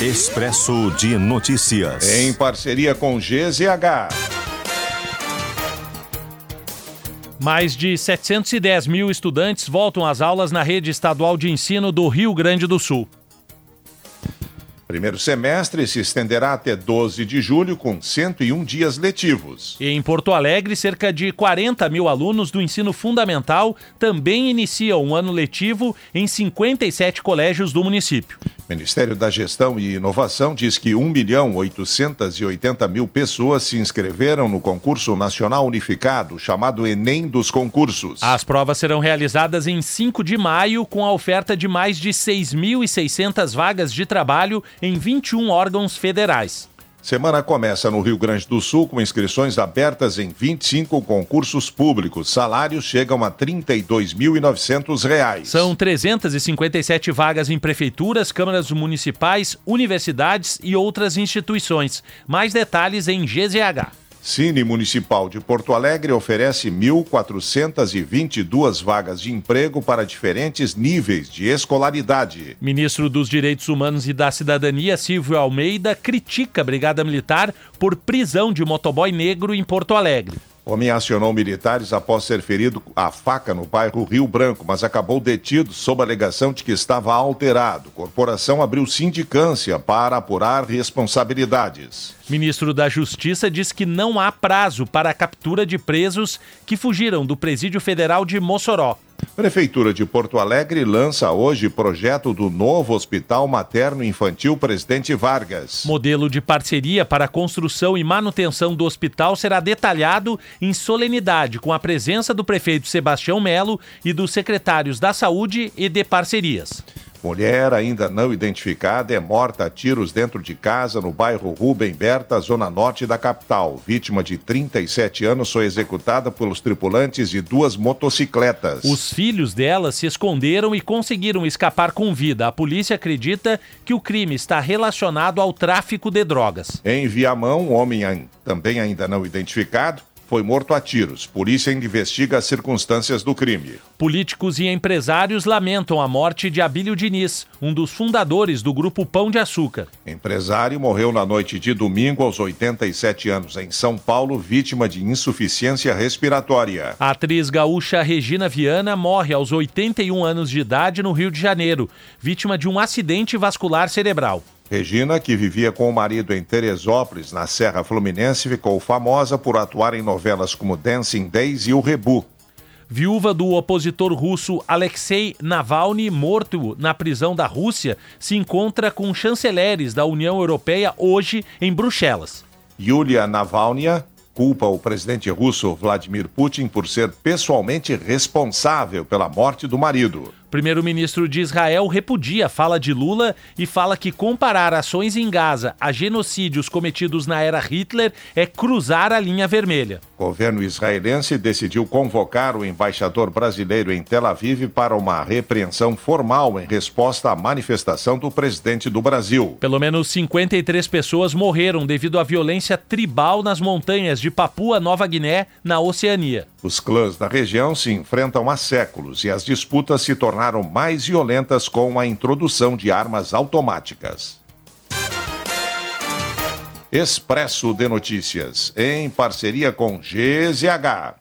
Expresso de Notícias. Em parceria com GZH. Mais de 710 mil estudantes voltam às aulas na rede estadual de ensino do Rio Grande do Sul. Primeiro semestre se estenderá até 12 de julho, com 101 dias letivos. Em Porto Alegre, cerca de 40 mil alunos do ensino fundamental também iniciam um ano letivo em 57 colégios do município. Ministério da Gestão e Inovação diz que 1 milhão 880 mil pessoas se inscreveram no concurso nacional unificado, chamado Enem dos concursos. As provas serão realizadas em 5 de maio, com a oferta de mais de 6.600 vagas de trabalho em 21 órgãos federais. Semana começa no Rio Grande do Sul com inscrições abertas em 25 concursos públicos. Salários chegam a R$ 32.900. São 357 vagas em prefeituras, câmaras municipais, universidades e outras instituições. Mais detalhes em GZH. Cine Municipal de Porto Alegre oferece 1.422 vagas de emprego para diferentes níveis de escolaridade. Ministro dos Direitos Humanos e da Cidadania, Silvio Almeida, critica a Brigada Militar por prisão de motoboy negro em Porto Alegre. Homem acionou militares após ser ferido a faca no bairro Rio Branco, mas acabou detido sob a alegação de que estava alterado. Corporação abriu sindicância para apurar responsabilidades. Ministro da Justiça diz que não há prazo para a captura de presos que fugiram do Presídio Federal de Mossoró. Prefeitura de Porto Alegre lança hoje projeto do novo Hospital Materno Infantil Presidente Vargas. Modelo de parceria para construção e manutenção do hospital será detalhado em solenidade com a presença do prefeito Sebastião Melo e dos secretários da Saúde e de Parcerias. Mulher ainda não identificada é morta a tiros dentro de casa no bairro Rubem Berta, zona norte da capital. Vítima de 37 anos foi executada pelos tripulantes de duas motocicletas. Os filhos dela se esconderam e conseguiram escapar com vida. A polícia acredita que o crime está relacionado ao tráfico de drogas. Em Viamão, um homem também ainda não identificado foi morto a tiros. Polícia investiga as circunstâncias do crime. Políticos e empresários lamentam a morte de Abílio Diniz, um dos fundadores do grupo Pão de Açúcar. Empresário morreu na noite de domingo aos 87 anos em São Paulo, vítima de insuficiência respiratória. A atriz gaúcha Regina Viana morre aos 81 anos de idade no Rio de Janeiro, vítima de um acidente vascular cerebral. Regina, que vivia com o marido em Teresópolis, na Serra Fluminense, ficou famosa por atuar em novelas como Dancing Days e O Rebu. Viúva do opositor russo Alexei Navalny, morto na prisão da Rússia, se encontra com chanceleres da União Europeia hoje em Bruxelas. Yulia Navalny culpa o presidente russo Vladimir Putin por ser pessoalmente responsável pela morte do marido. Primeiro-ministro de Israel repudia a fala de Lula e fala que comparar ações em Gaza a genocídios cometidos na era Hitler é cruzar a linha vermelha. O governo israelense decidiu convocar o embaixador brasileiro em Tel Aviv para uma repreensão formal em resposta à manifestação do presidente do Brasil. Pelo menos 53 pessoas morreram devido à violência tribal nas montanhas de Papua Nova Guiné, na Oceania. Os clãs da região se enfrentam há séculos e as disputas se tornaram mais violentas com a introdução de armas automáticas. Expresso de Notícias, em parceria com GZH.